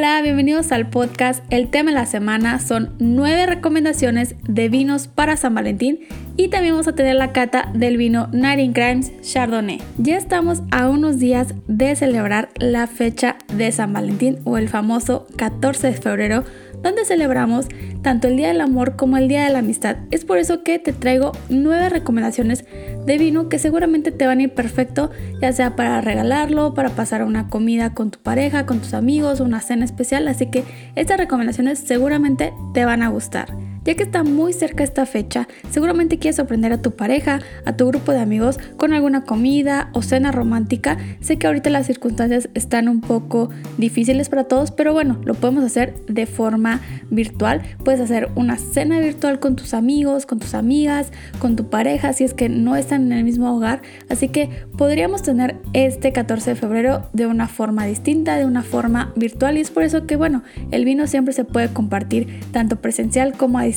Hola, bienvenidos al podcast. El tema de la semana son nueve recomendaciones de vinos para San Valentín y también vamos a tener la cata del vino Nighting Crimes Chardonnay. Ya estamos a unos días de celebrar la fecha de San Valentín o el famoso 14 de febrero donde celebramos tanto el Día del Amor como el Día de la Amistad. Es por eso que te traigo nueve recomendaciones de vino que seguramente te van a ir perfecto, ya sea para regalarlo, para pasar una comida con tu pareja, con tus amigos, una cena especial. Así que estas recomendaciones seguramente te van a gustar. Ya que está muy cerca esta fecha, seguramente quieres sorprender a tu pareja, a tu grupo de amigos con alguna comida o cena romántica. Sé que ahorita las circunstancias están un poco difíciles para todos, pero bueno, lo podemos hacer de forma virtual. Puedes hacer una cena virtual con tus amigos, con tus amigas, con tu pareja, si es que no están en el mismo hogar. Así que podríamos tener este 14 de febrero de una forma distinta, de una forma virtual. Y es por eso que, bueno, el vino siempre se puede compartir tanto presencial como a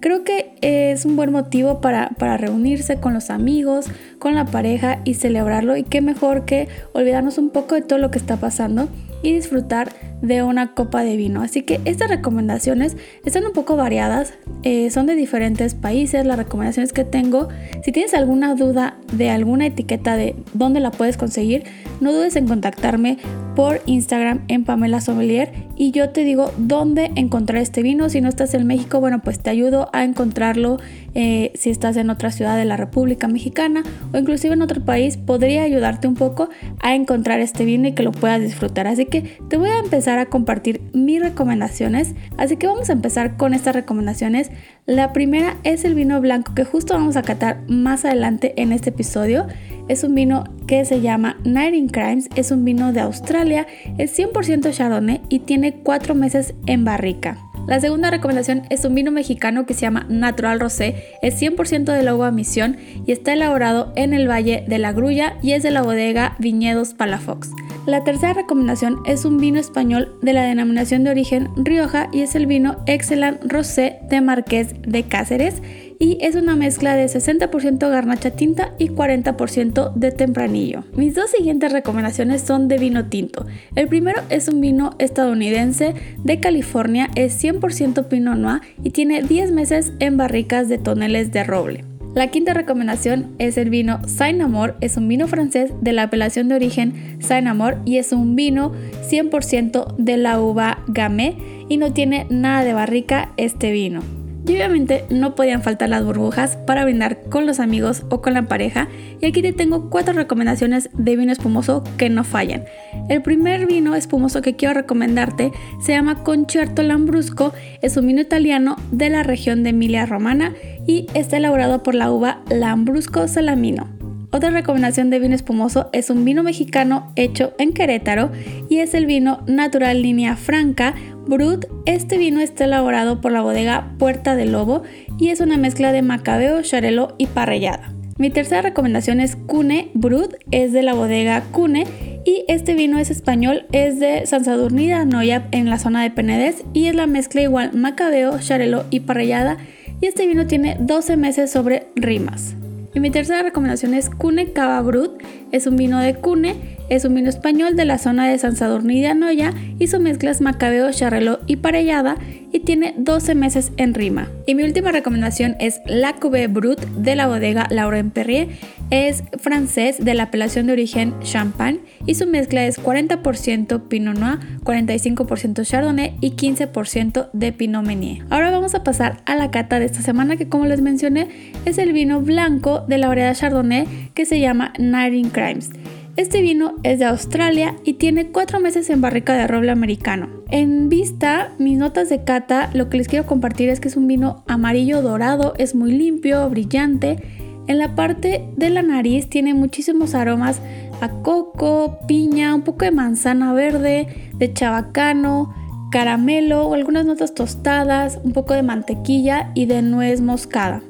Creo que es un buen motivo para, para reunirse con los amigos, con la pareja y celebrarlo. Y qué mejor que olvidarnos un poco de todo lo que está pasando y disfrutar de una copa de vino. Así que estas recomendaciones están un poco variadas, eh, son de diferentes países, las recomendaciones que tengo. Si tienes alguna duda de alguna etiqueta de dónde la puedes conseguir, no dudes en contactarme por Instagram en Pamela Sommelier y yo te digo dónde encontrar este vino. Si no estás en México, bueno, pues te ayudo a encontrarlo eh, si estás en otra ciudad de la República Mexicana o inclusive en otro país, podría ayudarte un poco a encontrar este vino y que lo puedas disfrutar. Así que te voy a empezar a compartir mis recomendaciones. Así que vamos a empezar con estas recomendaciones. La primera es el vino blanco que justo vamos a catar más adelante en este episodio. Es un vino que se llama Nighting Crimes, es un vino de Australia, es 100% Chardonnay y tiene 4 meses en barrica. La segunda recomendación es un vino mexicano que se llama Natural Rosé, es 100% de la uva misión y está elaborado en el Valle de la Grulla y es de la bodega Viñedos Palafox. La tercera recomendación es un vino español de la denominación de origen Rioja y es el vino Excellent Rosé de Marqués de Cáceres y es una mezcla de 60% garnacha tinta y 40% de tempranillo. Mis dos siguientes recomendaciones son de vino tinto. El primero es un vino estadounidense de California, es 100% Pinot Noir y tiene 10 meses en barricas de toneles de roble. La quinta recomendación es el vino Saint Amour, es un vino francés de la apelación de origen Saint Amour y es un vino 100% de la uva Gamay y no tiene nada de barrica este vino. Y obviamente no podían faltar las burbujas para brindar con los amigos o con la pareja. Y aquí te tengo cuatro recomendaciones de vino espumoso que no fallan. El primer vino espumoso que quiero recomendarte se llama Concerto Lambrusco. Es un vino italiano de la región de Emilia Romana y está elaborado por la uva Lambrusco Salamino. Otra recomendación de vino espumoso es un vino mexicano hecho en Querétaro y es el vino Natural Línea Franca Brut. Este vino está elaborado por la bodega Puerta del Lobo y es una mezcla de macabeo, charelo y parrillada. Mi tercera recomendación es Cune Brut, es de la bodega Cune y este vino es español, es de San Sadurní de en la zona de Penedés y es la mezcla igual macabeo, charelo y parrillada y este vino tiene 12 meses sobre rimas. Y mi tercera recomendación es Cune Cava Brut. Es un vino de Cune, es un vino español de la zona de San Sadurní de Anoya y su mezcla es macabeo, charrelo y parellada y tiene 12 meses en rima. Y mi última recomendación es La Cuvée Brut de la bodega Lauren Perrier. Es francés de la apelación de origen Champagne y su mezcla es 40% Pinot Noir, 45% Chardonnay y 15% de Pinot Meunier. Ahora vamos a pasar a la cata de esta semana que como les mencioné es el vino blanco de la variedad Chardonnay que se llama Nighting Crimes. Este vino es de Australia y tiene 4 meses en barrica de roble americano. En vista, mis notas de cata, lo que les quiero compartir es que es un vino amarillo dorado, es muy limpio, brillante. En la parte de la nariz tiene muchísimos aromas a coco, piña, un poco de manzana verde, de chabacano, caramelo algunas notas tostadas, un poco de mantequilla y de nuez moscada.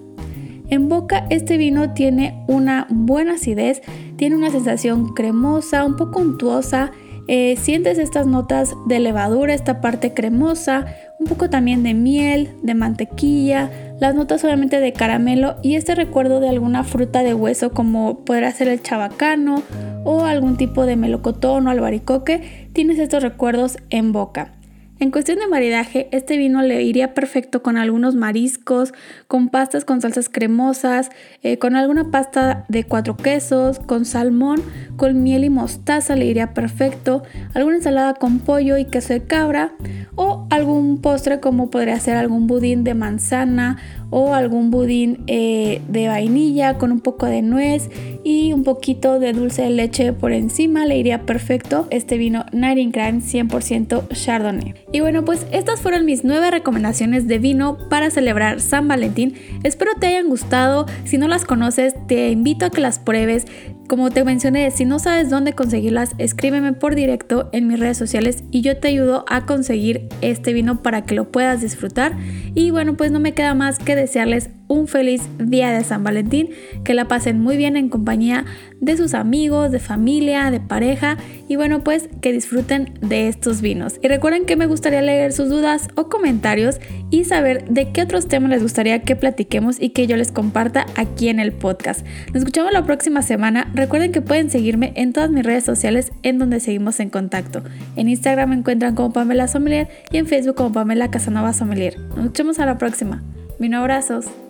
En boca este vino tiene una buena acidez, tiene una sensación cremosa, un poco untuosa, eh, sientes estas notas de levadura, esta parte cremosa, un poco también de miel, de mantequilla, las notas obviamente de caramelo y este recuerdo de alguna fruta de hueso como podrá ser el chabacano o algún tipo de melocotón o albaricoque, tienes estos recuerdos en boca. En cuestión de maridaje, este vino le iría perfecto con algunos mariscos, con pastas con salsas cremosas, eh, con alguna pasta de cuatro quesos, con salmón, con miel y mostaza le iría perfecto, alguna ensalada con pollo y queso de cabra o algún postre como podría ser algún budín de manzana o algún budín eh, de vainilla con un poco de nuez y un poquito de dulce de leche por encima le iría perfecto este vino Nightingale 100% Chardonnay. Y bueno, pues estas fueron mis nueve recomendaciones de vino para celebrar San Valentín. Espero te hayan gustado. Si no las conoces, te invito a que las pruebes. Como te mencioné, si no sabes dónde conseguirlas, escríbeme por directo en mis redes sociales y yo te ayudo a conseguir este vino para que lo puedas disfrutar. Y bueno, pues no me queda más que desearles un feliz día de San Valentín, que la pasen muy bien en compañía de sus amigos, de familia, de pareja y bueno pues que disfruten de estos vinos. Y recuerden que me gustaría leer sus dudas o comentarios y saber de qué otros temas les gustaría que platiquemos y que yo les comparta aquí en el podcast. Nos escuchamos la próxima semana. Recuerden que pueden seguirme en todas mis redes sociales en donde seguimos en contacto. En Instagram me encuentran como Pamela Sommelier y en Facebook como Pamela Casanova Sommelier. Nos escuchamos a la próxima. Mil abrazos.